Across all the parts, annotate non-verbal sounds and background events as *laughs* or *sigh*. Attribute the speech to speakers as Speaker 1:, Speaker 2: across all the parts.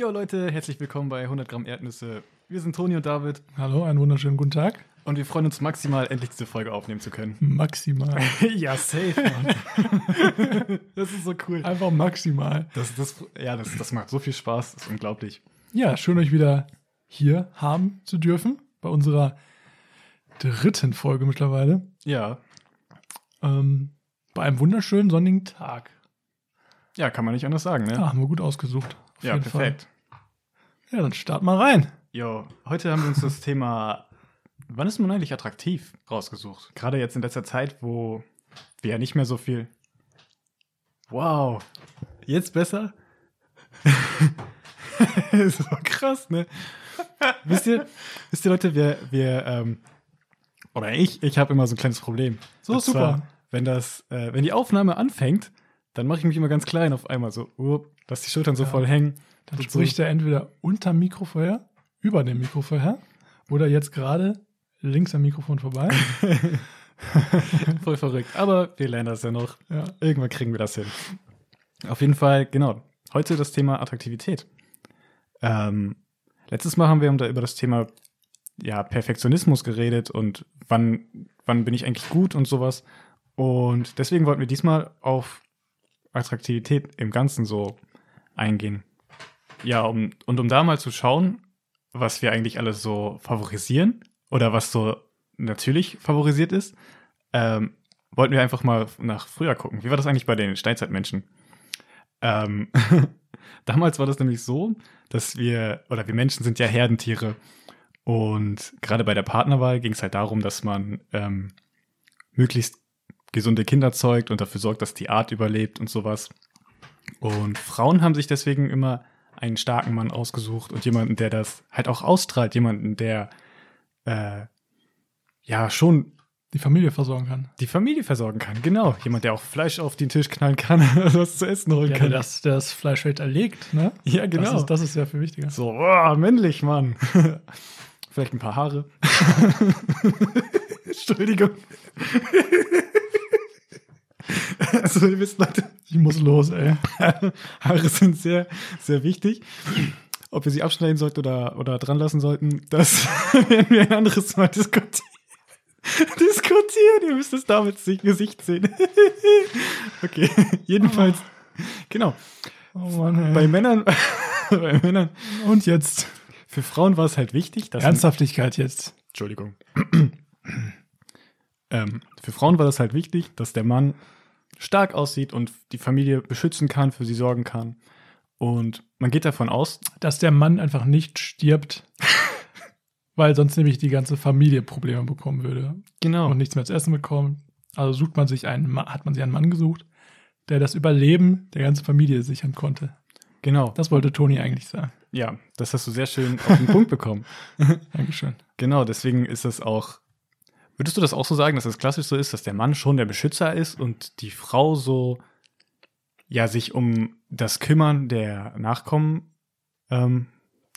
Speaker 1: Jo Leute, herzlich willkommen bei 100 Gramm Erdnüsse. Wir sind Toni und David
Speaker 2: Hallo, einen wunderschönen guten Tag.
Speaker 1: und wir freuen uns maximal, endlich diese Folge aufnehmen zu können.
Speaker 2: Maximal. *laughs*
Speaker 1: ja, safe, Mann. *laughs* das ist so cool.
Speaker 2: Einfach maximal.
Speaker 1: Das, das, ja, das, das macht so viel Spaß, das ist unglaublich.
Speaker 2: Ja, schön euch wieder hier haben zu dürfen. Bei unserer dritten Folge mittlerweile.
Speaker 1: Ja,
Speaker 2: Ähm, bei einem wunderschönen sonnigen Tag.
Speaker 1: ja, kann man nicht anders sagen, ne?
Speaker 2: Ja, haben wir gut ausgesucht.
Speaker 1: Ja, perfekt.
Speaker 2: Fall. Ja, dann start mal rein.
Speaker 1: Jo, heute haben wir uns das Thema, wann ist man eigentlich attraktiv, rausgesucht. Gerade jetzt in letzter Zeit, wo wir ja nicht mehr so viel. Wow, jetzt besser? *laughs* so krass, ne? wisst ihr, wisst ihr Leute, wir, wir, ähm, oder ich, ich habe immer so ein kleines Problem.
Speaker 2: So,
Speaker 1: Und
Speaker 2: super.
Speaker 1: Zwar, wenn das, äh, wenn die Aufnahme anfängt, dann mache ich mich immer ganz klein auf einmal so, uh, dass die Schultern so
Speaker 2: Ja.
Speaker 1: voll hängen.
Speaker 2: Dann
Speaker 1: so.
Speaker 2: spricht er entweder unter Mikrofon her, über dem Mikrofon her, oder jetzt gerade links am Mikrofon vorbei. *laughs*
Speaker 1: Voll verrückt. Aber wir lernen das ja noch.
Speaker 2: Ja.
Speaker 1: Irgendwann kriegen wir das hin. Auf jeden Fall, genau. Heute das Thema Attraktivität. Ähm, letztes Mal haben wir über das Thema ja, Perfektionismus geredet und wann, wann bin ich eigentlich gut und sowas. Und deswegen wollten wir diesmal auf Attraktivität im Ganzen so eingehen. Ja, um, und um da mal zu schauen, was wir eigentlich alles so favorisieren oder was so natürlich favorisiert ist, ähm, wollten wir einfach mal nach früher gucken. Wie war das eigentlich bei den Steinzeitmenschen? Ähm, *laughs* damals war das nämlich so, dass wir, oder wir Menschen sind ja Herdentiere. Und gerade bei der Partnerwahl ging es halt darum, dass man ähm, möglichst gesunde Kinder zeugt und dafür sorgt, dass die Art überlebt und sowas. Und Frauen haben sich deswegen immer einen starken Mann ausgesucht und jemanden, der das halt auch ausstrahlt, jemanden, der äh, ja schon
Speaker 2: Die Familie versorgen kann.
Speaker 1: die Familie versorgen kann. Genau, jemand, der auch Fleisch auf den Tisch knallen kann, *laughs* was zu essen holen
Speaker 2: Ja,
Speaker 1: kann.
Speaker 2: der das, der das Fleisch halt erlegt, ne?
Speaker 1: ja, genau.
Speaker 2: Das ist, das ist ja viel wichtiger.
Speaker 1: so, oh, männlich, Mann. *laughs* Vielleicht ein paar Haare. *laughs* Entschuldigung. *laughs* also, ihr wisst, Leute,
Speaker 2: Ich muss los, ey. *laughs*
Speaker 1: Haare sind sehr, sehr wichtig. Ob wir sie abschneiden sollten oder, oder dran lassen sollten, das *laughs* werden wir ein anderes Mal diskutieren. diskutieren. Ihr müsst es damit sich Gesicht sehen. okay, jedenfalls. Genau.
Speaker 2: Oh Mann, ey.
Speaker 1: Bei Männern, bei Männern,
Speaker 2: Und jetzt
Speaker 1: für Frauen war es halt wichtig, dass.
Speaker 2: Ernsthaftigkeit jetzt.
Speaker 1: Entschuldigung. *clears throat* ähm, für Frauen war das halt wichtig, dass der Mann stark aussieht und die Familie beschützen kann, für sie sorgen kann. Und man geht davon aus,
Speaker 2: Dass der Mann einfach nicht stirbt, *laughs* weil sonst nämlich die ganze Familie Probleme bekommen würde
Speaker 1: genau,
Speaker 2: und nichts mehr zu essen bekommt. Also sucht man sich einen, hat man sich einen Mann gesucht, der das Überleben der ganzen Familie sichern konnte.
Speaker 1: genau,
Speaker 2: Das wollte Toni eigentlich sagen.
Speaker 1: ja, das hast du sehr schön auf den Punkt bekommen. *laughs*
Speaker 2: Dankeschön.
Speaker 1: Genau, deswegen ist es auch. Würdest du das auch so sagen, dass es klassisch so ist, dass der Mann schon der Beschützer ist und die Frau so, ja, sich um das Kümmern der Nachkommen ähm,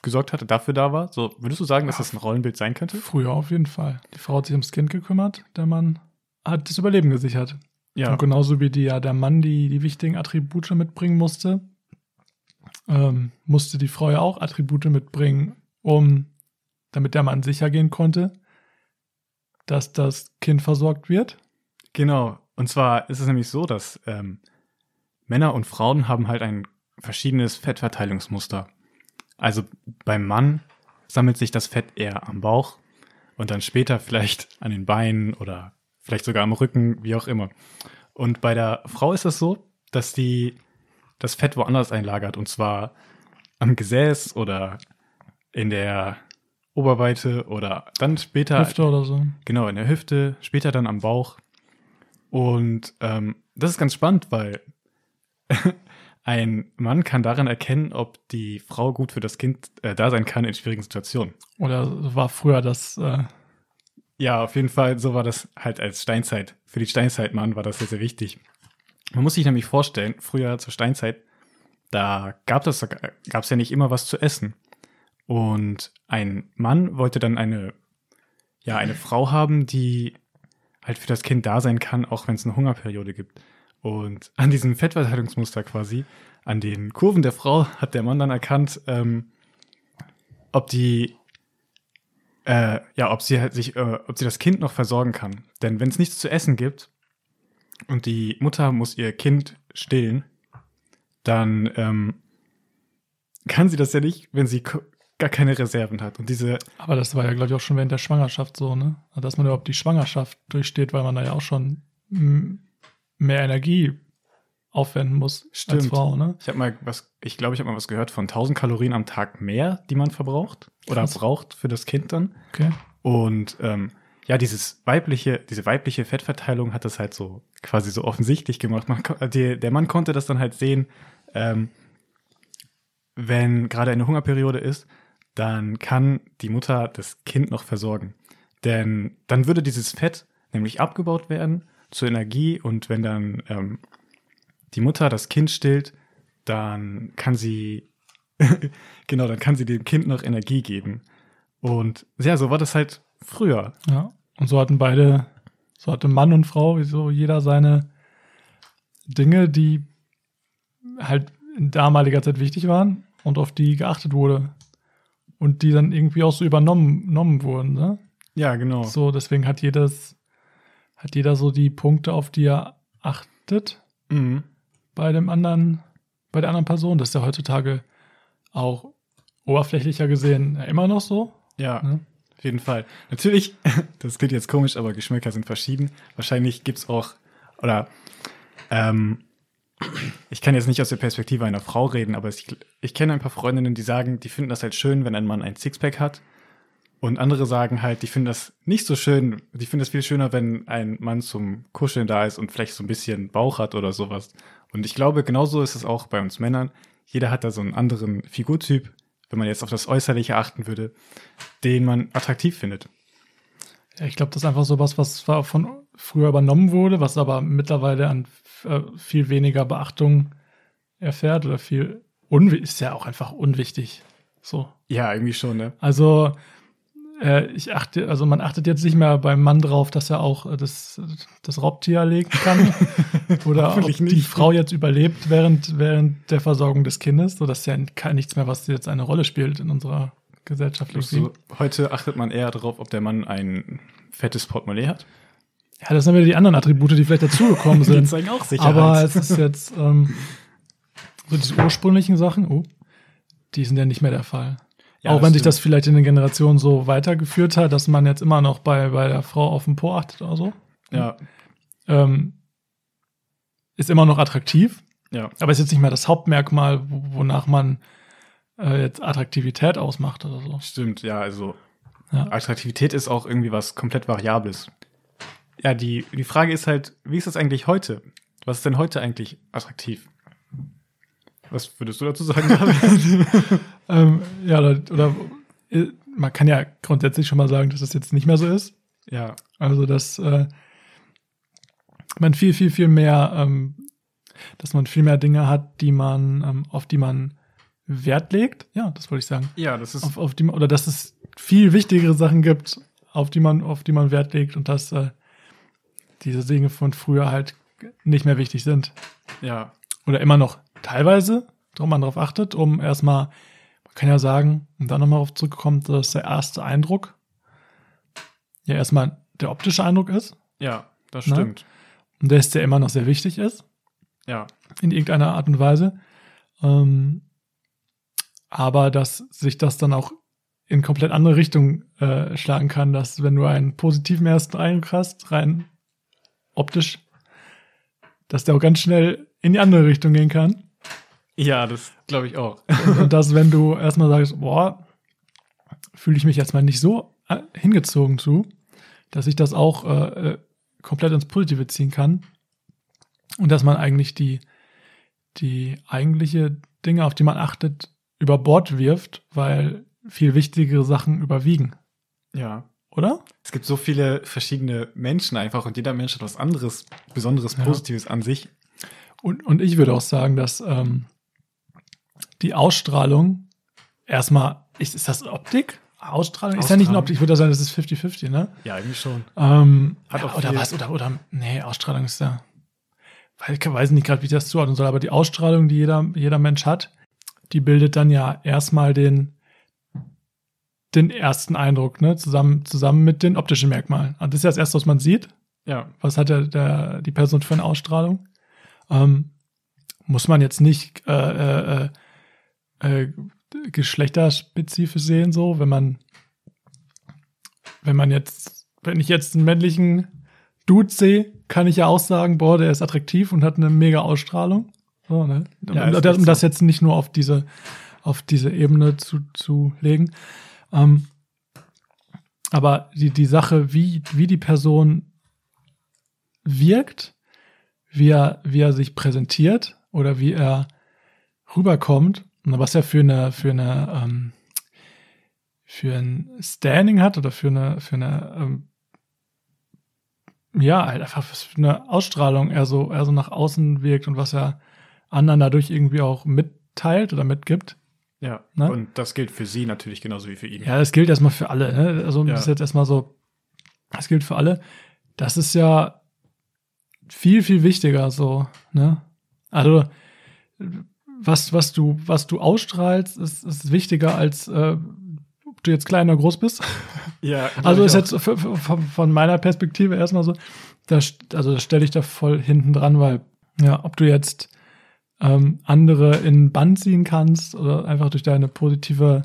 Speaker 1: gesorgt hatte, dafür da war? So, würdest du sagen, dass das ein Rollenbild sein könnte?
Speaker 2: Früher auf jeden Fall. Die Frau hat sich ums Kind gekümmert, der Mann hat das Überleben gesichert.
Speaker 1: Ja,
Speaker 2: Und genauso wie die, ja, der Mann die, die wichtigen Attribute mitbringen musste, ähm, musste die Frau ja auch Attribute mitbringen, um, damit der Mann sicher gehen konnte, dass das Kind versorgt wird.
Speaker 1: genau. Und zwar ist es nämlich so, dass ähm, Männer und Frauen haben halt ein verschiedenes Fettverteilungsmuster. Also beim Mann sammelt sich das Fett eher am Bauch und dann später vielleicht an den Beinen oder vielleicht sogar am Rücken, wie auch immer. Und bei der Frau ist es so, dass die das Fett woanders einlagert und zwar am Gesäß oder in der Oberweite oder dann später
Speaker 2: Hüfte oder so.
Speaker 1: Genau, in der Hüfte, später dann am Bauch. Und ähm, das ist ganz spannend, weil *laughs* ein Mann kann daran erkennen, ob die Frau gut für das Kind äh, da sein kann in schwierigen Situationen.
Speaker 2: Oder war früher das, äh,
Speaker 1: Ja, auf jeden Fall, so war das halt als Steinzeit. Für die Steinzeitmann war das sehr, sehr wichtig. Man muss sich nämlich vorstellen, früher zur Steinzeit, da gab es gab's ja nicht immer was zu essen. Und ein Mann wollte dann eine, ja, eine Frau haben, die halt für das Kind da sein kann, auch wenn es eine Hungerperiode gibt. Und an diesem Fettverteilungsmuster quasi an den Kurven der Frau hat der Mann dann erkannt, ähm, ob die, äh, ja, ob sie halt sich, äh, ob sie das Kind noch versorgen kann. Denn wenn es nichts zu essen gibt und die Mutter muss ihr Kind stillen, dann ähm, kann sie das ja nicht, wenn sie gar keine Reserven hat. Und diese,
Speaker 2: Aber das war ja, glaube ich, auch schon während der Schwangerschaft so, ne? Also, Dass man überhaupt die Schwangerschaft durchsteht, weil man da ja auch schon mehr Energie aufwenden muss als
Speaker 1: Stimmt.
Speaker 2: Frau, ne?
Speaker 1: ich habe mal was, ich glaube, ich habe mal was gehört von 1000 Kalorien am Tag mehr, die man verbraucht oder
Speaker 2: Krass.
Speaker 1: braucht für das Kind dann.
Speaker 2: Okay.
Speaker 1: Und ähm, ja, dieses weibliche, diese weibliche Fettverteilung hat das halt so quasi so offensichtlich gemacht. Man, die, der Mann konnte das dann halt sehen, ähm, wenn gerade eine Hungerperiode ist, dann kann die Mutter das Kind noch versorgen. Denn dann würde dieses Fett nämlich abgebaut werden zur Energie und wenn dann ähm, die Mutter das Kind stillt, dann kann sie, *laughs* genau, dann kann sie dem Kind noch Energie geben. Und ja, so war das halt früher.
Speaker 2: Ja. Und so hatten beide, so hatte Mann und Frau, so jeder seine Dinge, die halt in damaliger Zeit wichtig waren und auf die geachtet wurde. Und die dann irgendwie auch so übernommen, übernommen wurden, ne?
Speaker 1: Ja, genau.
Speaker 2: So, deswegen hat jedes, hat jeder so die Punkte, auf die er achtet
Speaker 1: Mhm.
Speaker 2: bei dem anderen, bei der anderen Person. Das ist ja heutzutage auch oberflächlicher gesehen immer noch so.
Speaker 1: Ja,
Speaker 2: Ne?
Speaker 1: auf jeden Fall. Natürlich, *laughs* das klingt jetzt komisch, aber Geschmäcker sind verschieden. Wahrscheinlich gibt's auch, oder ähm, ich kann jetzt nicht aus der Perspektive einer Frau reden, aber ich, ich kenne ein paar Freundinnen, die sagen, die finden das halt schön, wenn ein Mann ein Sixpack hat. Und andere sagen halt, die finden das nicht so schön, die finden es viel schöner, wenn ein Mann zum Kuscheln da ist und vielleicht so ein bisschen Bauch hat oder sowas. Und ich glaube, genauso ist es auch bei uns Männern. Jeder hat da so einen anderen Figurtyp, wenn man jetzt auf das Äußerliche achten würde, den man attraktiv findet.
Speaker 2: Ich glaube, das ist einfach so was, was von früher übernommen wurde, was aber mittlerweile an äh, viel weniger Beachtung erfährt oder viel ist ja auch einfach unwichtig. So.
Speaker 1: Ja, irgendwie schon, ne?
Speaker 2: Also äh, ich achte, also man achtet jetzt nicht mehr beim Mann drauf, dass er auch äh, das, das Raubtier erlegen kann. *laughs* Oder ob
Speaker 1: Hoffentlich
Speaker 2: die
Speaker 1: nicht.
Speaker 2: Frau jetzt überlebt während, während der Versorgung des Kindes. So, das ist ja kein, nichts mehr, was jetzt eine Rolle spielt in unserer Gesellschaft. irgendwie.
Speaker 1: So, heute achtet man eher darauf, ob der Mann ein fettes Portemonnaie hat.
Speaker 2: Ja, das sind wieder die anderen Attribute, die vielleicht dazugekommen *laughs* sind.
Speaker 1: zeigen auch
Speaker 2: Aber es ist jetzt ähm, so diese ursprünglichen Sachen, oh, die sind ja nicht mehr der Fall.
Speaker 1: Ja,
Speaker 2: auch wenn sich
Speaker 1: stimmt.
Speaker 2: das vielleicht in den Generationen so weitergeführt hat, dass man jetzt immer noch bei, bei der Frau auf den Po achtet oder so,
Speaker 1: ja,
Speaker 2: ähm, ist immer noch attraktiv,
Speaker 1: ja,
Speaker 2: aber ist jetzt nicht mehr das Hauptmerkmal, wo- wonach man äh, jetzt Attraktivität ausmacht oder so.
Speaker 1: stimmt. Ja, also
Speaker 2: Ja.
Speaker 1: Attraktivität ist auch irgendwie was komplett Variables. Ja, die, die Frage ist halt, wie ist das eigentlich heute? Was ist denn heute eigentlich attraktiv? Was würdest du dazu sagen, David? *laughs*
Speaker 2: Ähm, ja, oder, oder äh, man kann ja grundsätzlich schon mal sagen, dass das jetzt nicht mehr so ist.
Speaker 1: ja,
Speaker 2: Also, dass äh, man viel, viel, viel mehr, ähm, dass man viel mehr Dinge hat, die man, ähm, auf die man Wert legt. Ja, das wollte ich sagen.
Speaker 1: ja, das ist
Speaker 2: Auf, auf die, oder dass es viel wichtigere Sachen gibt, auf die man, auf die man Wert legt und dass äh, diese Dinge von früher halt nicht mehr wichtig sind.
Speaker 1: ja,
Speaker 2: Oder immer noch teilweise, darum man darauf achtet, um erstmal, man kann ja sagen, um dann nochmal darauf zurückzukommen, dass der erste Eindruck ja erstmal der optische Eindruck ist.
Speaker 1: ja, das
Speaker 2: Ne?
Speaker 1: stimmt.
Speaker 2: Und der ist der immer noch sehr wichtig ist,
Speaker 1: Ja,
Speaker 2: in irgendeiner Art und Weise. Ähm, aber dass sich das dann auch in komplett andere Richtung äh, schlagen kann, dass wenn du einen positiven ersten Eindruck hast, rein optisch, dass der auch ganz schnell in die andere Richtung gehen kann.
Speaker 1: ja, das glaube ich auch.
Speaker 2: Und dass, wenn du erstmal sagst, boah, fühle ich mich jetzt mal nicht so äh, hingezogen zu, dass ich das auch äh, äh, komplett ins Positive ziehen kann. Und dass man eigentlich die, die eigentliche Dinge, auf die man achtet, über Bord wirft, weil viel wichtigere Sachen überwiegen.
Speaker 1: Ja.
Speaker 2: Oder?
Speaker 1: Es gibt so viele verschiedene Menschen einfach und jeder Mensch hat was anderes, Besonderes,
Speaker 2: Ja.
Speaker 1: Positives an sich.
Speaker 2: Und, und ich würde auch sagen, dass ähm, die Ausstrahlung erstmal, ist, ist das Optik? Ausstrahlung? Ist ja nicht eine
Speaker 1: Ausstrahlung.
Speaker 2: Optik, ich würde sagen, das ist 50-50, ne?
Speaker 1: Ja, irgendwie schon.
Speaker 2: Ähm,
Speaker 1: Hat
Speaker 2: ja,
Speaker 1: auch
Speaker 2: oder
Speaker 1: viel-
Speaker 2: was? Oder, oder, nee, Ausstrahlung ist ja. weil ich weiß nicht gerade, wie ich das zuordnen soll, aber die Ausstrahlung, die jeder, jeder Mensch hat, die bildet dann ja erstmal den, den ersten Eindruck, ne, zusammen, zusammen mit den optischen Merkmalen. Und das ist ja das erste, was man sieht.
Speaker 1: Ja.
Speaker 2: Was hat der, der, die Person für eine Ausstrahlung? Ähm, muss man jetzt nicht äh, äh, äh, geschlechterspezifisch sehen, so, wenn man, wenn man jetzt, wenn ich jetzt einen männlichen Dude sehe, kann ich ja auch sagen, boah, der ist attraktiv und hat eine mega Ausstrahlung. So, ne?
Speaker 1: Ja,
Speaker 2: um, das, um das jetzt nicht nur auf diese, auf diese Ebene zu, zu legen. Ähm, aber die, die Sache, wie, wie die Person wirkt, wie er, wie er sich präsentiert oder wie er rüberkommt, was er für eine, für eine, ähm, für ein Standing hat oder für eine, für eine, ähm, ja, halt einfach für eine Ausstrahlung er so, er so nach außen wirkt und was er anderen dadurch irgendwie auch mitteilt oder mitgibt.
Speaker 1: Ja.
Speaker 2: Ne?
Speaker 1: Und das gilt für sie natürlich genauso wie für ihn.
Speaker 2: Ja, das gilt erstmal für alle. Ne? Also
Speaker 1: Ja.
Speaker 2: das ist jetzt erstmal so, das gilt für alle. Das ist ja viel, viel wichtiger so, ne? Also was, was du, was du ausstrahlst, ist, ist wichtiger als äh, ob du jetzt klein oder groß bist. *laughs*
Speaker 1: Ja,
Speaker 2: Also ist
Speaker 1: glaub ich
Speaker 2: jetzt von, von meiner Perspektive erstmal so, da, also das stelle ich da voll hinten dran, weil ja, ob du jetzt ähm, andere in Bann ziehen kannst oder einfach durch deine positive,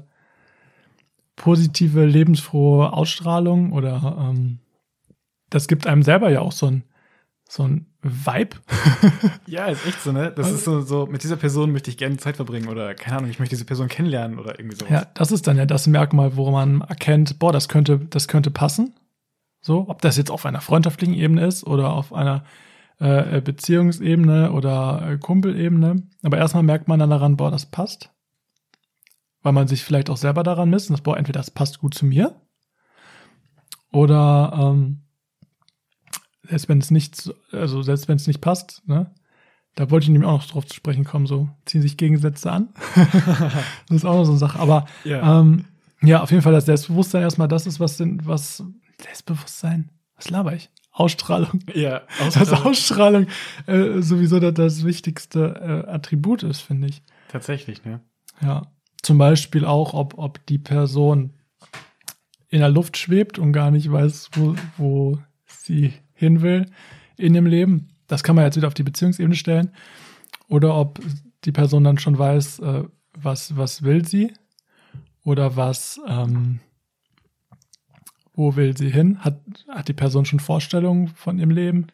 Speaker 2: positive, lebensfrohe Ausstrahlung oder ähm, das gibt einem selber ja auch so ein, so ein Vibe. *laughs*
Speaker 1: Ja, ist echt so, ne? Das
Speaker 2: Also-
Speaker 1: ist so, so, mit dieser Person möchte ich gerne Zeit verbringen oder keine Ahnung, ich möchte diese Person kennenlernen oder irgendwie sowas.
Speaker 2: Ja, das ist dann ja das Merkmal, wo man erkennt, boah, das könnte, das könnte passen. So, ob das jetzt auf einer freundschaftlichen Ebene ist oder auf einer äh, Beziehungsebene oder äh, Kumpelebene. Aber erstmal merkt man dann daran, boah, das passt. Weil man sich vielleicht auch selber daran misst, und das, boah, entweder das passt gut zu mir oder ähm, selbst wenn es nicht, so- also selbst wenn es nicht passt, ne? Da wollte ich nämlich auch noch drauf zu sprechen kommen, so ziehen sich Gegensätze an. *laughs* das ist auch noch so eine Sache. Aber
Speaker 1: Ja.
Speaker 2: ähm, ja, auf jeden Fall das Selbstbewusstsein erstmal das ist, was denn, was Selbstbewusstsein, was laber ich? Ausstrahlung.
Speaker 1: ja,
Speaker 2: Das Ausstrahlung äh, sowieso das, das wichtigste äh, Attribut ist, finde ich.
Speaker 1: Tatsächlich, ne?
Speaker 2: Ja. Zum Beispiel auch, ob, ob die Person in der Luft schwebt und gar nicht weiß, wo, wo sie hin will in dem Leben. Das kann man jetzt wieder auf die Beziehungsebene stellen. Oder ob die Person dann schon weiß, äh, was, was will sie oder was, ähm, wo will sie hin? Hat, hat die Person schon Vorstellungen von ihrem Leben?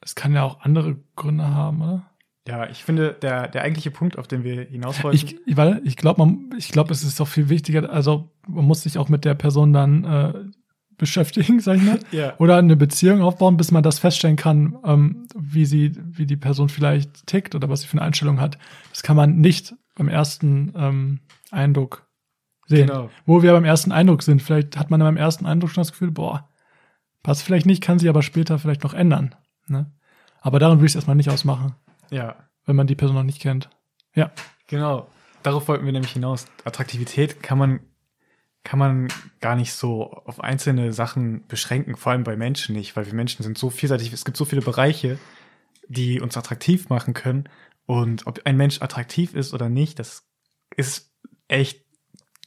Speaker 2: Es kann ja auch andere Gründe haben, oder?
Speaker 1: Ja, ich finde, der, der eigentliche Punkt, auf den wir hinaus wollten.
Speaker 2: Ich, weil ich glaube, man, ich glaube, es ist auch viel wichtiger. Also man muss sich auch mit der Person dann äh, beschäftigen, *laughs* sag ich mal,
Speaker 1: ja,
Speaker 2: oder eine Beziehung aufbauen, bis man das feststellen kann, ähm, wie sie, wie die Person vielleicht tickt oder was sie für eine Einstellung hat. Das kann man nicht beim ersten ähm, Eindruck sehen.
Speaker 1: genau.
Speaker 2: Wo wir beim ersten Eindruck sind, vielleicht hat man beim ersten Eindruck schon das Gefühl, boah, passt vielleicht nicht, kann sich aber später vielleicht noch ändern. Ne? Aber daran will ich es erstmal nicht ausmachen,
Speaker 1: Ja,
Speaker 2: wenn man die Person noch nicht kennt. Ja.
Speaker 1: genau. Darauf wollten wir nämlich hinaus. Attraktivität kann man, kann man gar nicht so auf einzelne Sachen beschränken, vor allem bei Menschen nicht, weil wir Menschen sind so vielseitig. Es gibt so viele Bereiche, die uns attraktiv machen können. Und ob ein Mensch attraktiv ist oder nicht, das ist echt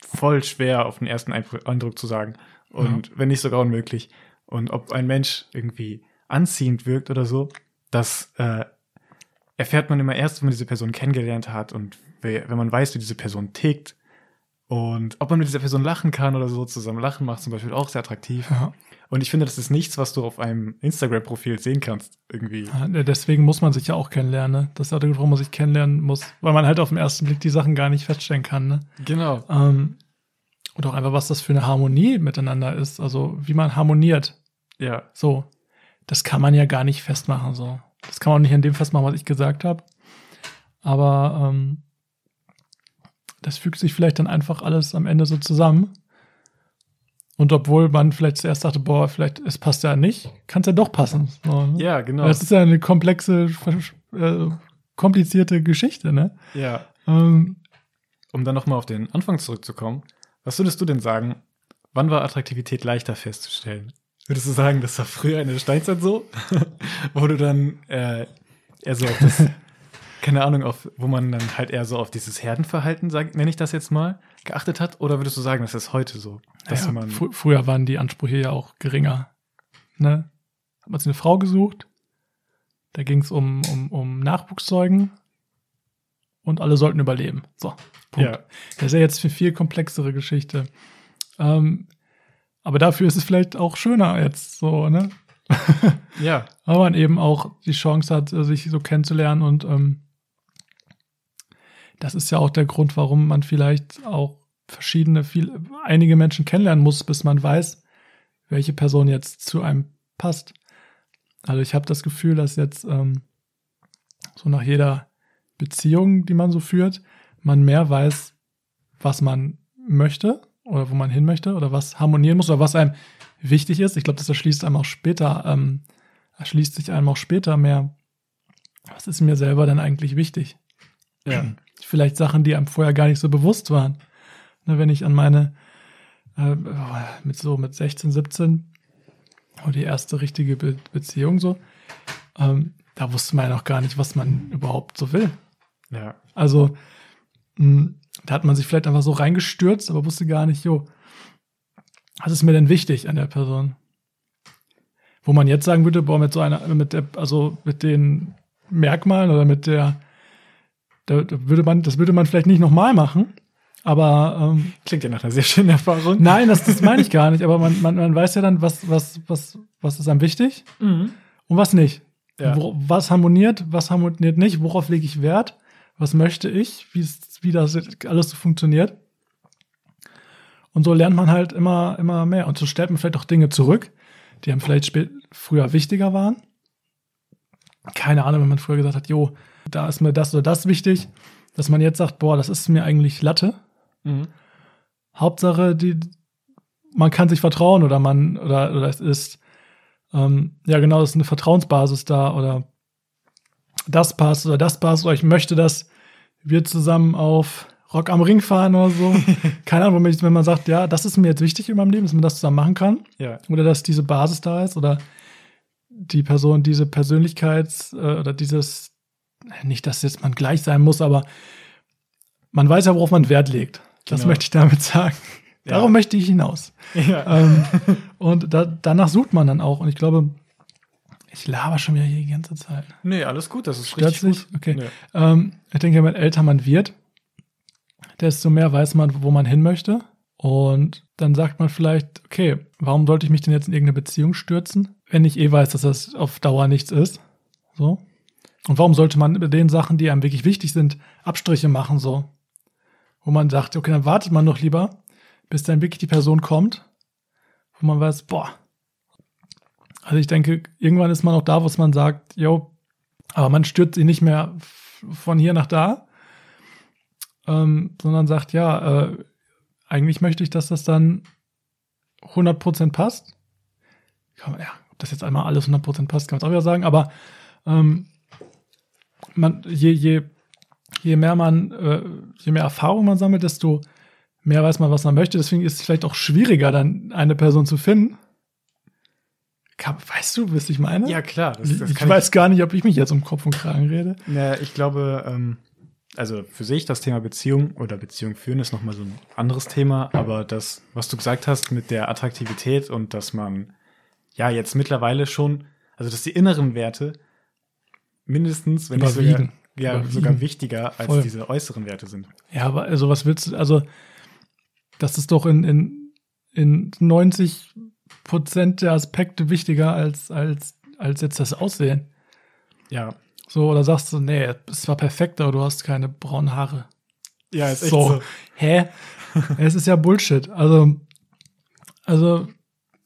Speaker 1: voll schwer auf den ersten Eindruck, zu sagen. Und wenn nicht sogar unmöglich. Und ob ein Mensch irgendwie anziehend wirkt oder so, das äh, erfährt man immer erst, wenn man diese Person kennengelernt hat und we- wenn man weiß, wie diese Person tickt. Und ob man mit dieser Person lachen kann oder so zusammen lachen macht zum Beispiel auch sehr attraktiv.
Speaker 2: ja.
Speaker 1: Und ich finde, das ist nichts, was du auf einem Instagram-Profil sehen kannst, irgendwie.
Speaker 2: Ja, ne, Deswegen muss man sich ja auch kennenlernen. Ne? Das ist auch der Grund, warum man sich kennenlernen muss, weil man halt auf den ersten Blick die Sachen gar nicht feststellen kann. Ne?
Speaker 1: Genau.
Speaker 2: Ähm, und auch einfach, was das für eine Harmonie miteinander ist. Also wie man harmoniert.
Speaker 1: Ja,
Speaker 2: So, das kann man ja gar nicht festmachen. So, das kann man nicht an dem festmachen, was ich gesagt habe. Aber ähm, das fügt sich vielleicht dann einfach alles am Ende so zusammen. Und obwohl man vielleicht zuerst dachte, boah, vielleicht es passt ja nicht, kann es ja doch passen. So, ne?
Speaker 1: ja, genau.
Speaker 2: Das ist ja eine komplexe, äh, komplizierte Geschichte, ne?
Speaker 1: ja.
Speaker 2: Ähm,
Speaker 1: Um dann nochmal auf den Anfang zurückzukommen, was würdest du denn sagen, wann war Attraktivität leichter festzustellen? Würdest du sagen, das war früher in der Steinzeit so, *laughs* wo du dann äh, eher so auf das, *laughs* keine Ahnung, auf, wo man dann halt eher so auf dieses Herdenverhalten, nenne ich das jetzt mal, geachtet hat? Oder würdest du sagen, das ist heute so? Dass
Speaker 2: Naja,
Speaker 1: man,
Speaker 2: fr früher waren die Ansprüche ja auch geringer. Ne? Hat man sich eine Frau gesucht, da ging es um, um, um Nachwuchszeugen und alle sollten überleben. So, Punkt.
Speaker 1: ja,
Speaker 2: Das ist ja jetzt eine viel komplexere Geschichte. Ähm, aber dafür ist es vielleicht auch schöner jetzt so, ne?
Speaker 1: ja, *laughs*
Speaker 2: weil man eben auch die Chance hat, sich so kennenzulernen und ähm, das ist ja auch der Grund, warum man vielleicht auch verschiedene, viel, einige Menschen kennenlernen muss, bis man weiß, welche Person jetzt zu einem passt. Also ich habe das Gefühl, dass jetzt ähm, so nach jeder Beziehung, die man so führt, man mehr weiß, was man möchte oder wo man hin möchte oder was harmonieren muss oder was einem wichtig ist. Ich glaube, das erschließt einem auch später, ähm, erschließt sich einem auch später mehr, was ist mir selber denn eigentlich wichtig?
Speaker 1: ja, *clears throat*
Speaker 2: Vielleicht Sachen, die einem vorher gar nicht so bewusst waren. Ne, wenn ich an meine, äh, mit so mit 16, 17, oder die erste richtige Be Beziehung so, ähm, da wusste man ja noch gar nicht, was man überhaupt so will.
Speaker 1: ja,
Speaker 2: Also, mh, da hat man sich vielleicht einfach so reingestürzt, aber wusste gar nicht, jo, was ist mir denn wichtig an der Person? Wo man jetzt sagen würde, boah, mit so einer, mit der, also mit den Merkmalen oder mit der, da, da würde man, das würde man vielleicht nicht nochmal machen. Aber ähm,
Speaker 1: klingt ja nach einer sehr schönen Erfahrung.
Speaker 2: nein, das, das meine ich gar nicht. Aber man, man, man weiß ja dann, was, was, was, was ist einem wichtig
Speaker 1: Mhm.
Speaker 2: und was nicht.
Speaker 1: Ja.
Speaker 2: Wo, was harmoniert, was harmoniert nicht, worauf lege ich Wert, was möchte ich, wie, das alles so funktioniert. Und so lernt man halt immer, immer mehr. Und so stellt man vielleicht auch Dinge zurück, die einem vielleicht früher wichtiger waren. Keine Ahnung, wenn man früher gesagt hat, jo, da ist mir das oder das wichtig, dass man jetzt sagt, boah, das ist mir eigentlich Latte.
Speaker 1: Mhm.
Speaker 2: Hauptsache, die, man kann sich vertrauen oder man, oder, oder es ist, ähm, ja genau, es ist eine Vertrauensbasis da oder das passt oder das passt oder ich möchte, dass wir zusammen auf Rock am Ring fahren oder so. *laughs* Keine Ahnung, wenn man- sagt, ja, das ist mir jetzt wichtig in meinem Leben, dass man das zusammen machen kann
Speaker 1: Ja,
Speaker 2: oder dass diese Basis da ist oder die Person diese Persönlichkeits- äh, oder dieses, nicht, dass jetzt man gleich sein muss, aber man weiß ja, worauf man Wert legt. Das
Speaker 1: Genau.
Speaker 2: möchte ich damit sagen. *laughs*
Speaker 1: Ja.
Speaker 2: Darauf möchte ich hinaus.
Speaker 1: ja.
Speaker 2: ähm, und da, danach sucht man dann auch. Und ich glaube, ich laber schon wieder hier die ganze Zeit.
Speaker 1: Nee, alles gut, das ist
Speaker 2: Stört
Speaker 1: richtig gut.
Speaker 2: Okay.
Speaker 1: Nee.
Speaker 2: Ähm, ich denke, je älter man wird, desto mehr weiß man, wo man hin möchte. Und dann sagt man vielleicht, okay, warum sollte ich mich denn jetzt in irgendeine Beziehung stürzen, wenn ich eh weiß, dass das auf Dauer nichts ist? So. Und warum sollte man über den Sachen, die einem wirklich wichtig sind, Abstriche machen, so? Wo man sagt, okay, dann wartet man doch lieber, bis dann wirklich die Person kommt, wo man weiß, boah. Also ich denke, irgendwann ist man auch da, wo man sagt, yo, aber man stürzt sich nicht mehr von hier nach da, ähm, sondern sagt, ja, äh, eigentlich möchte ich, dass das dann 100% passt. Ja, ob das jetzt einmal alles 100% passt, kann man es auch wieder sagen, aber ähm, man, je, je, je mehr man, äh, je mehr Erfahrung man sammelt, desto mehr weiß man, was man möchte. Deswegen ist es vielleicht auch schwieriger, dann eine Person zu finden. Kann, weißt du, was ich meine?
Speaker 1: Ja, klar. Das, das
Speaker 2: ich weiß gar nicht, ob ich mich jetzt um Kopf und Kragen rede.
Speaker 1: Na, ich glaube, ähm, also für sich das Thema Beziehung oder Beziehung führen ist nochmal so ein anderes Thema, aber das, was du gesagt hast mit der Attraktivität und dass man ja jetzt mittlerweile schon, also dass die inneren Werte mindestens, wenn nicht sogar,
Speaker 2: Überwiegen.
Speaker 1: ja,
Speaker 2: Überwiegen.
Speaker 1: sogar wichtiger als
Speaker 2: Voll.
Speaker 1: diese äußeren Werte sind.
Speaker 2: Ja, aber also was willst du, also das ist doch in, in, in 90 Prozent der Aspekte wichtiger als, als, als jetzt das Aussehen.
Speaker 1: Ja,
Speaker 2: So, oder sagst du, nee, es war perfekt, aber du hast keine braunen Haare.
Speaker 1: ja, ist echt
Speaker 2: so.
Speaker 1: so.
Speaker 2: Hä? *laughs* es ist ja Bullshit. Also, also,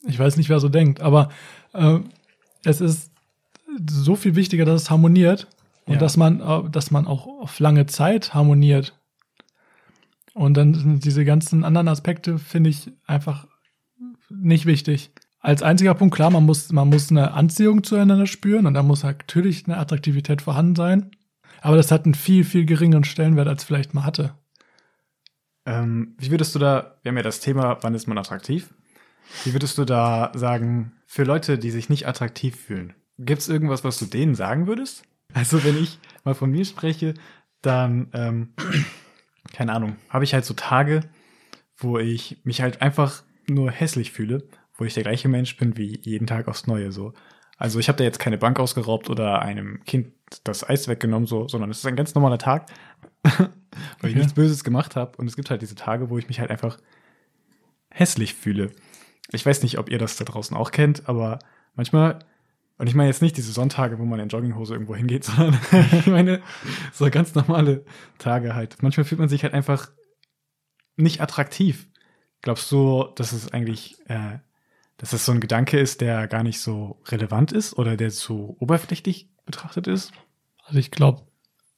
Speaker 2: ich weiß nicht, wer so denkt, aber äh, es ist so viel wichtiger, dass es harmoniert und
Speaker 1: Ja.
Speaker 2: dass man, äh, dass man auch auf lange Zeit harmoniert. Und dann sind diese ganzen anderen Aspekte finde ich einfach nicht wichtig. Als einziger Punkt, klar, man muss, man muss eine Anziehung zueinander spüren und da muss natürlich eine Attraktivität vorhanden sein. Aber das hat einen viel, viel geringeren Stellenwert, als vielleicht mal hatte.
Speaker 1: Ähm, wie würdest du da, wir haben ja das Thema, wann ist man attraktiv? Wie würdest du da sagen, für Leute, die sich nicht attraktiv fühlen, gibt es irgendwas, was du denen sagen würdest? Also wenn ich mal von mir spreche, dann, ähm, keine Ahnung, habe ich halt so Tage, wo ich mich halt einfach nur hässlich fühle, wo ich der gleiche Mensch bin wie jeden Tag aufs Neue so. Also ich habe da jetzt keine Bank ausgeraubt oder einem Kind das Eis weggenommen, so, sondern es ist ein ganz normaler Tag, *laughs* weil ich
Speaker 2: Okay.
Speaker 1: nichts Böses gemacht habe. Und es gibt halt diese Tage, wo ich mich halt einfach hässlich fühle. Ich weiß nicht, ob ihr das da draußen auch kennt, aber manchmal, und ich meine jetzt nicht diese Sonntage, wo man in Jogginghose irgendwo hingeht, *laughs* sondern ich meine so ganz normale Tage halt. Manchmal fühlt man sich halt einfach nicht attraktiv. Glaubst du, dass es eigentlich, äh, dass es so ein Gedanke ist, der gar nicht so relevant ist oder der zu oberflächlich betrachtet ist?
Speaker 2: Also ich glaube,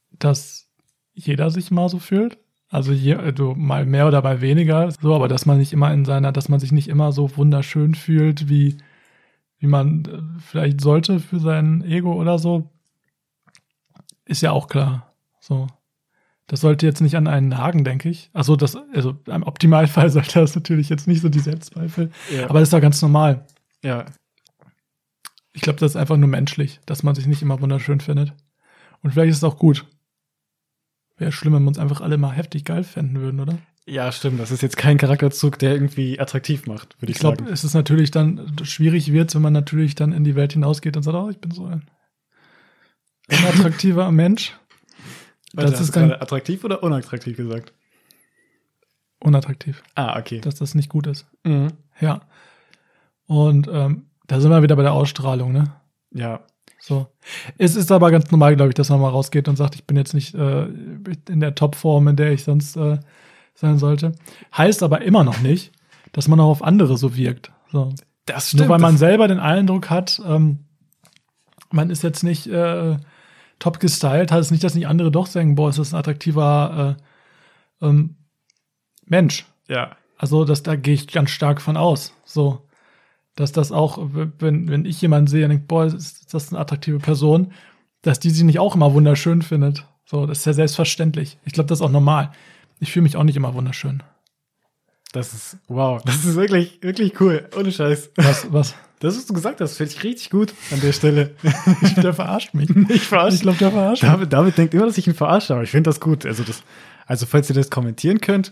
Speaker 2: dass jeder sich mal so fühlt. Also je, also mal mehr oder mal weniger. So, aber dass man nicht immer in seiner, dass man sich nicht immer so wunderschön fühlt, wie, wie man äh, vielleicht sollte für sein Ego oder so, ist ja auch klar. So. Das sollte jetzt nicht an einen nagen, denke ich. Also das, also im Optimalfall *laughs* sollte das natürlich jetzt nicht so die Selbstzweifel.
Speaker 1: Ja.
Speaker 2: Aber das ist doch ganz normal.
Speaker 1: ja,
Speaker 2: Ich glaube, das ist einfach nur menschlich, dass man sich nicht immer wunderschön findet. Und vielleicht ist es auch gut. Wäre schlimm, wenn wir uns einfach alle mal heftig geil fänden würden, oder?
Speaker 1: Ja, stimmt. Das ist jetzt kein Charakterzug, der irgendwie attraktiv macht, würde ich,
Speaker 2: Ich glaube,
Speaker 1: sagen.
Speaker 2: es ist natürlich dann schwierig wird, wenn man natürlich dann in die Welt hinausgeht und sagt, oh, ich bin so ein unattraktiver *laughs* Mensch.
Speaker 1: Warte,
Speaker 2: das ist
Speaker 1: gerade attraktiv oder unattraktiv gesagt?
Speaker 2: unattraktiv,
Speaker 1: Ah, okay.
Speaker 2: dass das nicht gut ist.
Speaker 1: Mhm.
Speaker 2: Ja. Und ähm, da sind wir wieder bei der Ausstrahlung, ne?
Speaker 1: Ja,
Speaker 2: So. Es ist aber ganz normal, glaube ich, dass man mal rausgeht und sagt, ich bin jetzt nicht äh, in der Topform, in der ich sonst äh, sein sollte. Heißt aber immer noch nicht, dass man auch auf andere so wirkt. So.
Speaker 1: das
Speaker 2: Nur weil man selber den Eindruck hat, ähm, man ist jetzt nicht äh, top gestylt, heißt es nicht, dass nicht andere doch sagen, boah, ist das ein attraktiver äh, ähm, Mensch.
Speaker 1: ja,
Speaker 2: Also, das, da gehe ich ganz stark von aus. So, dass das auch, wenn, wenn ich jemanden sehe und denke, boah, ist das eine attraktive Person, dass die sie nicht auch immer wunderschön findet. So, das ist ja selbstverständlich. Ich glaube, das ist auch normal. Ich fühle mich auch nicht immer wunderschön.
Speaker 1: das ist, wow, das ist wirklich, wirklich cool. Ohne Scheiß.
Speaker 2: Was, was?
Speaker 1: Das, was du gesagt hast, finde ich richtig gut an der Stelle.
Speaker 2: Der verarscht mich. *laughs*
Speaker 1: Ich verarsche
Speaker 2: Ich glaube, der verarscht mich.
Speaker 1: David, David denkt immer, dass ich ihn verarsche, aber ich finde das gut. Also, das, also, falls ihr das kommentieren könnt,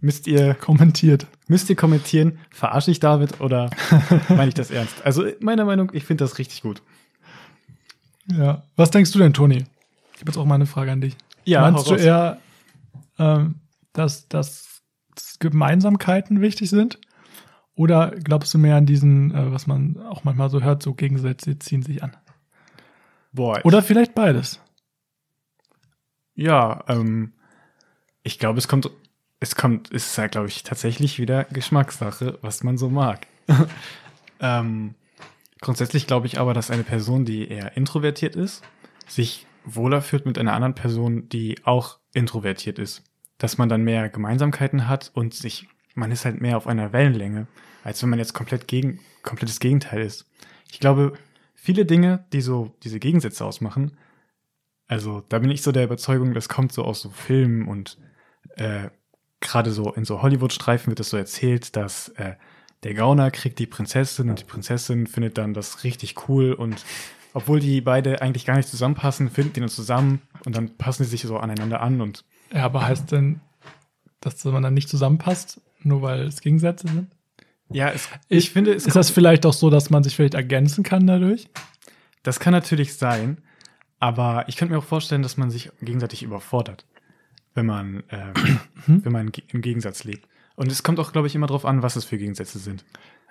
Speaker 1: müsst ihr,
Speaker 2: Kommentiert.
Speaker 1: müsst ihr kommentieren, verarsche ich David oder *laughs* meine ich das ernst? Also, meiner Meinung, ich finde das richtig gut.
Speaker 2: Ja. Was denkst du denn, Toni? Ich habe jetzt auch mal eine Frage an dich.
Speaker 1: Ja,
Speaker 2: Meinst du eher, ähm, dass, dass Gemeinsamkeiten wichtig sind? Oder glaubst du mehr an diesen, äh, was man auch manchmal so hört, so Gegensätze ziehen sich an?
Speaker 1: Boah,
Speaker 2: Oder vielleicht beides.
Speaker 1: Ja, ähm, ich glaube, es kommt, es kommt, es ist ja, glaube ich, tatsächlich wieder Geschmackssache, was man so mag. *laughs* ähm, grundsätzlich glaube ich aber, dass eine Person, die eher introvertiert ist, sich wohler fühlt mit einer anderen Person, die auch introvertiert ist. Dass man dann mehr Gemeinsamkeiten hat und sich, man ist halt mehr auf einer Wellenlänge, als wenn man jetzt komplett gegen, komplettes Gegenteil ist. Ich glaube, viele Dinge, die so diese Gegensätze ausmachen, also da bin ich so der Überzeugung, das kommt so aus so Filmen und äh, gerade so in so Hollywood-Streifen wird es so erzählt, dass äh, der Gauner kriegt die Prinzessin und die Prinzessin findet dann das richtig cool und obwohl die beide eigentlich gar nicht zusammenpassen, finden die dann zusammen und dann passen die sich so aneinander an und
Speaker 2: Ja, aber heißt denn, dass man dann nicht zusammenpasst, nur weil es Gegensätze sind?
Speaker 1: ja, es, ich finde, es
Speaker 2: Ist das vielleicht auch so, dass man sich vielleicht ergänzen kann dadurch?
Speaker 1: Das kann natürlich sein, aber ich könnte mir auch vorstellen, dass man sich gegenseitig überfordert, wenn man, äh, *clears throat* wenn man im Gegensatz lebt. Und es kommt auch, glaube ich, immer darauf an, was es für Gegensätze sind.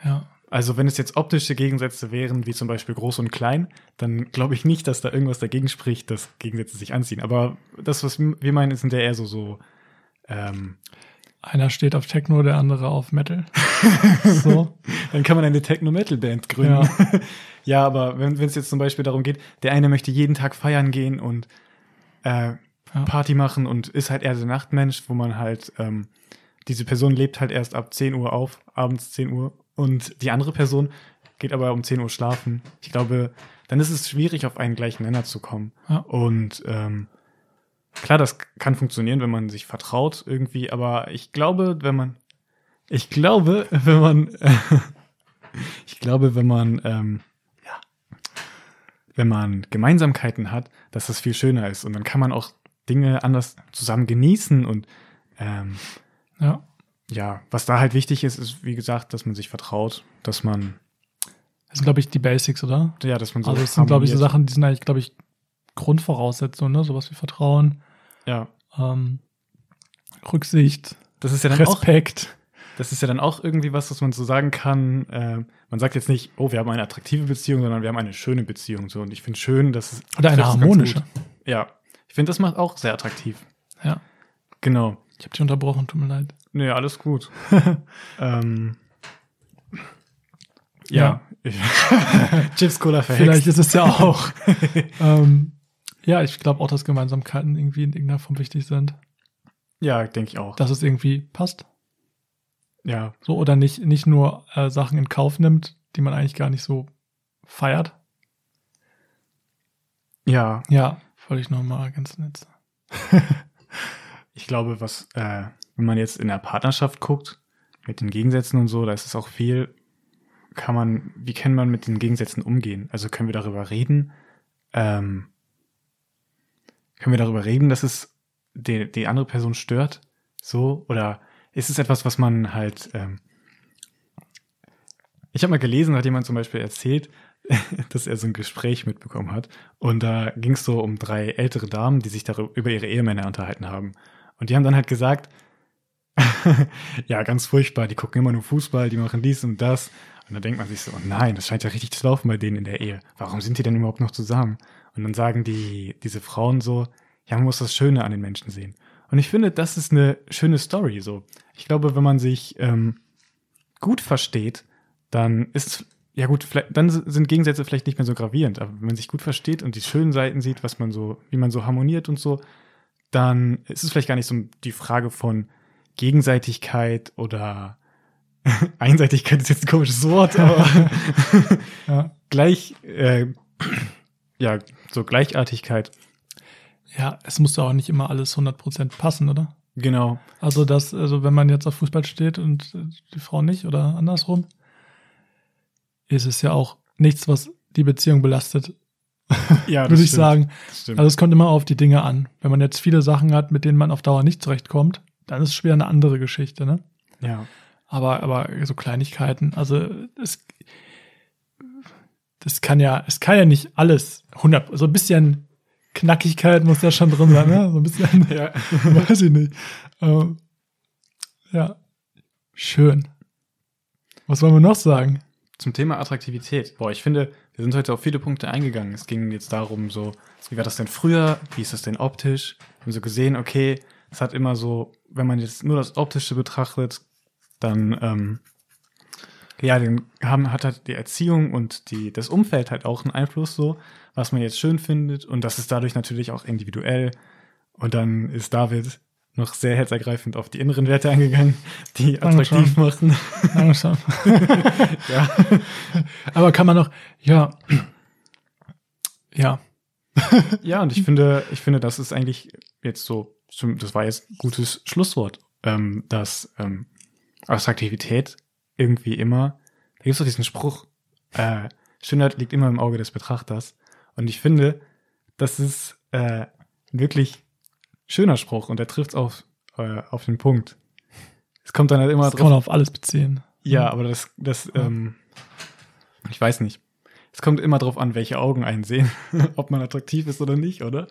Speaker 2: Ja.
Speaker 1: Also wenn es jetzt optische Gegensätze wären, wie zum Beispiel groß und klein, dann glaube ich nicht, dass da irgendwas dagegen spricht, dass Gegensätze sich anziehen. Aber das, was wir meinen, sind ja eher so, so ähm,
Speaker 2: Einer steht auf Techno, der andere auf Metal. *laughs* so.
Speaker 1: dann kann man eine Techno-Metal-Band gründen.
Speaker 2: Ja. *laughs*
Speaker 1: Ja, aber wenn es jetzt zum Beispiel darum geht, der eine möchte jeden Tag feiern gehen und äh,
Speaker 2: Ja.
Speaker 1: Party machen und ist halt eher der Nachtmensch, wo man halt, ähm, diese Person lebt halt erst ab 10 Uhr auf, abends 10 Uhr und die andere Person geht aber um 10 Uhr schlafen. Ich glaube, dann ist es schwierig, auf einen gleichen Nenner zu kommen.
Speaker 2: Ja.
Speaker 1: Und ähm, klar, das kann funktionieren, wenn man sich vertraut irgendwie, aber ich glaube, wenn man, ich glaube, wenn man, *laughs* ich glaube, wenn man, ähm, ja, wenn man Gemeinsamkeiten hat, dass das viel schöner ist. Und dann kann man auch Dinge anders zusammen genießen. Und ähm,
Speaker 2: Ja.
Speaker 1: Ja, was da halt wichtig ist, ist, wie gesagt, dass man sich vertraut, dass man,
Speaker 2: Das sind, glaube ich, die Basics, oder?
Speaker 1: ja, dass man so.
Speaker 2: Also es sind, glaube ich, so. Sachen, die sind eigentlich, glaube ich, Grundvoraussetzungen, ne? Sowas wie Vertrauen,
Speaker 1: Ja.
Speaker 2: ähm, Rücksicht,
Speaker 1: Das ist ja dann auch
Speaker 2: Respekt.
Speaker 1: Das ist ja dann auch irgendwie was, was man so sagen kann. Äh, man sagt jetzt nicht, oh, wir haben eine attraktive Beziehung, sondern wir haben eine schöne Beziehung. So. Und ich finde schön, dass es.
Speaker 2: Oder eine harmonische.
Speaker 1: Ja. Ich finde, das macht auch sehr attraktiv.
Speaker 2: Ja.
Speaker 1: Genau.
Speaker 2: Ich habe dich unterbrochen, tut mir leid.
Speaker 1: Nee, alles gut. *laughs* ähm, ja. *laughs* Chips Cola verhext.
Speaker 2: Vielleicht ist es ja *laughs* auch. ähm, ja, ich glaube auch, dass Gemeinsamkeiten irgendwie in irgendeiner Form wichtig sind.
Speaker 1: Ja, denke ich auch.
Speaker 2: Dass es irgendwie passt.
Speaker 1: Ja.
Speaker 2: So, oder nicht, nicht nur äh, Sachen in Kauf nimmt, die man eigentlich gar nicht so feiert.
Speaker 1: Ja.
Speaker 2: Ja, wollte ich nochmal ganz nett.
Speaker 1: Ich glaube, was, äh, wenn man jetzt in der Partnerschaft guckt, mit den Gegensätzen und so, da ist es auch viel, kann man, wie kann man mit den Gegensätzen umgehen? Also können wir darüber reden? Ähm, können wir darüber reden, dass es die, die andere Person stört? So? Oder ist es etwas, was man halt, ähm, ich habe mal gelesen, hat jemand zum Beispiel erzählt, *laughs* dass er so ein Gespräch mitbekommen hat. Und da ging es so um drei ältere Damen, die sich darüber über ihre Ehemänner unterhalten haben. Und die haben dann halt gesagt, *laughs* ja, ganz furchtbar, die gucken immer nur Fußball, die machen dies und das. Und dann denkt man sich so, oh nein, das scheint ja richtig zu laufen bei denen in der Ehe. Warum sind die denn überhaupt noch zusammen? Und dann sagen die, diese Frauen so, ja, man muss das Schöne an den Menschen sehen. Und ich finde, das ist eine schöne Story, so. Ich glaube, wenn man sich ähm, gut versteht, dann ist, ja gut, vielleicht, dann sind Gegensätze vielleicht nicht mehr so gravierend, aber wenn man sich gut versteht und die schönen Seiten sieht, was man so, wie man so harmoniert und so, dann ist es vielleicht gar nicht so die Frage von Gegenseitigkeit oder *laughs* Einseitigkeit ist jetzt ein komisches Wort, aber *laughs*
Speaker 2: Ja.
Speaker 1: gleich, äh, ja, so Gleichartigkeit.
Speaker 2: ja, es muss ja auch nicht immer alles 100% passen, oder?
Speaker 1: Genau.
Speaker 2: Also, das, also wenn man jetzt auf Fußball steht und die Frau nicht oder andersrum, ist es ja auch nichts, was die Beziehung belastet, *laughs*
Speaker 1: Ja,
Speaker 2: würde ich
Speaker 1: stimmt.
Speaker 2: sagen. Also es kommt immer auf die Dinge an. Wenn man jetzt viele Sachen hat, mit denen man auf Dauer nicht zurechtkommt, dann ist es wieder eine andere Geschichte, ne?
Speaker 1: ja.
Speaker 2: Aber, aber so Kleinigkeiten, also es, das kann ja, es kann ja nicht alles 100, so ein bisschen Knackigkeit muss ja schon drin sein, ne? So ein bisschen, *laughs*
Speaker 1: ja. *laughs*
Speaker 2: weiß ich nicht. Ähm, ja, schön. Was wollen wir noch sagen?
Speaker 1: Zum Thema Attraktivität. Boah, ich finde, wir sind heute auf viele Punkte eingegangen. Es ging jetzt darum, so, wie war das denn früher? Wie ist das denn optisch? Wir haben so gesehen, okay, es hat immer so, wenn man jetzt nur das Optische betrachtet, dann, ähm, ja, dann haben, hat halt die Erziehung und die, das Umfeld halt auch einen Einfluss so, was man jetzt schön findet. Und das ist dadurch natürlich auch individuell. Und dann ist David noch sehr herzergreifend auf die inneren Werte eingegangen, die attraktiv machen.
Speaker 2: Langsam. *laughs*
Speaker 1: ja.
Speaker 2: Aber kann man noch, ja, ja,
Speaker 1: Ja, und ich finde, ich finde, das ist eigentlich jetzt so, das war jetzt ein gutes Schlusswort, ähm, dass ähm, Attraktivität irgendwie immer, da gibt es doch diesen Spruch, äh, Schönheit liegt immer im Auge des Betrachters. Und ich finde, das ist äh, ein wirklich schöner Spruch und der trifft auf, äh, auf den Punkt. Es kommt dann halt immer
Speaker 2: das
Speaker 1: drauf
Speaker 2: kann man auf alles beziehen.
Speaker 1: ja, aber das, das, ähm, ich weiß nicht. Es kommt immer drauf an, welche Augen einen sehen, *laughs* ob man attraktiv ist oder nicht, oder?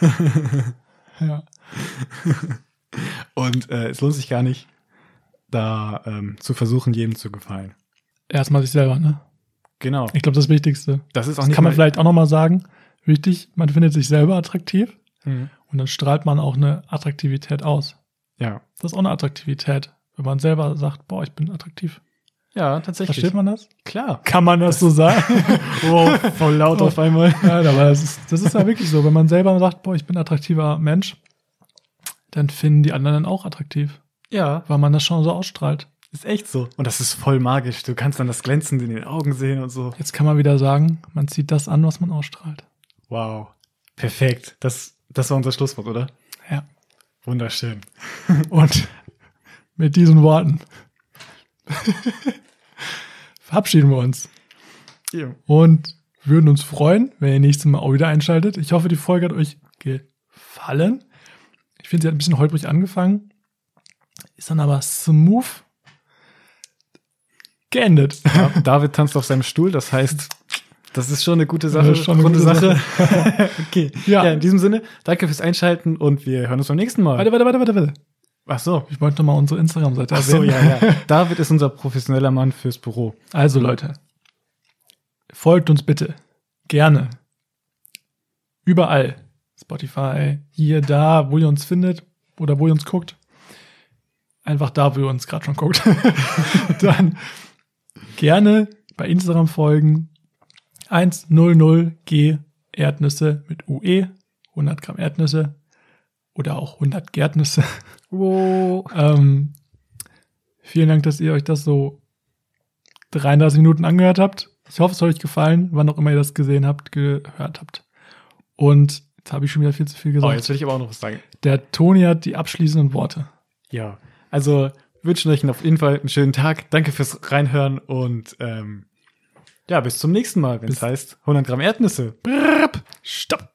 Speaker 1: *laughs*
Speaker 2: Ja. *laughs*
Speaker 1: Und äh, es lohnt sich gar nicht, da ähm, zu versuchen, jedem zu gefallen.
Speaker 2: Erstmal sich selber, ne?
Speaker 1: Genau.
Speaker 2: Ich glaube, das Wichtigste.
Speaker 1: Das ist auch
Speaker 2: Das
Speaker 1: nicht
Speaker 2: kann man vielleicht auch nochmal sagen. Wichtig, man findet sich selber attraktiv
Speaker 1: Mhm.
Speaker 2: und dann strahlt man auch eine Attraktivität aus.
Speaker 1: Ja.
Speaker 2: Das ist auch eine Attraktivität, wenn man selber sagt, boah, ich bin attraktiv.
Speaker 1: Ja, tatsächlich.
Speaker 2: Versteht man das?
Speaker 1: Klar.
Speaker 2: Kann man das so sagen? *laughs*
Speaker 1: Wow, voll laut auf einmal.
Speaker 2: ja, aber das ist, das ist ja wirklich so. Wenn man selber sagt, boah, ich bin ein attraktiver Mensch, dann finden die anderen dann auch attraktiv,
Speaker 1: Ja,
Speaker 2: weil man das schon so ausstrahlt.
Speaker 1: ist echt so. Und das ist voll magisch. Du kannst dann das Glänzen in den Augen sehen und so.
Speaker 2: Jetzt kann man wieder sagen, man zieht das an, was man ausstrahlt.
Speaker 1: Wow. Perfekt. Das, das war unser Schlusswort, oder?
Speaker 2: Ja.
Speaker 1: Wunderschön.
Speaker 2: Und mit diesen Worten *laughs* verabschieden wir uns
Speaker 1: Ja.
Speaker 2: und würden uns freuen, wenn ihr nächstes Mal auch wieder einschaltet. Ich hoffe, die Folge hat euch gefallen. Ich finde, sie hat ein bisschen holprig angefangen, ist dann aber smooth geendet.
Speaker 1: Ja, David tanzt auf seinem Stuhl, das heißt, das ist schon eine gute Sache,
Speaker 2: Das ist schon eine gute
Speaker 1: Sache. *laughs* okay.
Speaker 2: Ja.
Speaker 1: Ja. in diesem Sinne, danke fürs Einschalten und wir hören uns beim nächsten Mal.
Speaker 2: Warte, warte, warte, warte, warte.
Speaker 1: Ach so.
Speaker 2: Ich wollte noch mal unsere Instagram-Seite
Speaker 1: Ach so,
Speaker 2: erwähnen.
Speaker 1: ja, ja. *laughs* David ist unser professioneller Mann fürs Büro.
Speaker 2: Also Leute, folgt uns bitte gerne überall. Spotify, hier, da, wo ihr uns findet oder wo ihr uns guckt. Einfach da, wo ihr uns gerade schon guckt. *laughs* Dann gerne bei Instagram folgen. 100G Erdnüsse mit UE, 100 Gramm Erdnüsse oder auch 100 Gärtnüsse.
Speaker 1: Wow. *laughs*
Speaker 2: Ähm, vielen Dank, dass ihr euch das so 33 Minuten angehört habt. Ich hoffe, es hat euch gefallen, wann auch immer ihr das gesehen habt, gehört habt. Und jetzt habe ich schon wieder viel zu viel
Speaker 1: Oh,
Speaker 2: gesagt.
Speaker 1: jetzt will ich aber auch noch was sagen.
Speaker 2: Der Toni hat die abschließenden Worte.
Speaker 1: Ja, also wünschen euch auf jeden Fall einen schönen Tag. Danke fürs Reinhören und ähm, ja, bis zum nächsten Mal, wenn es heißt 100 Gramm Erdnüsse.
Speaker 2: Stopp!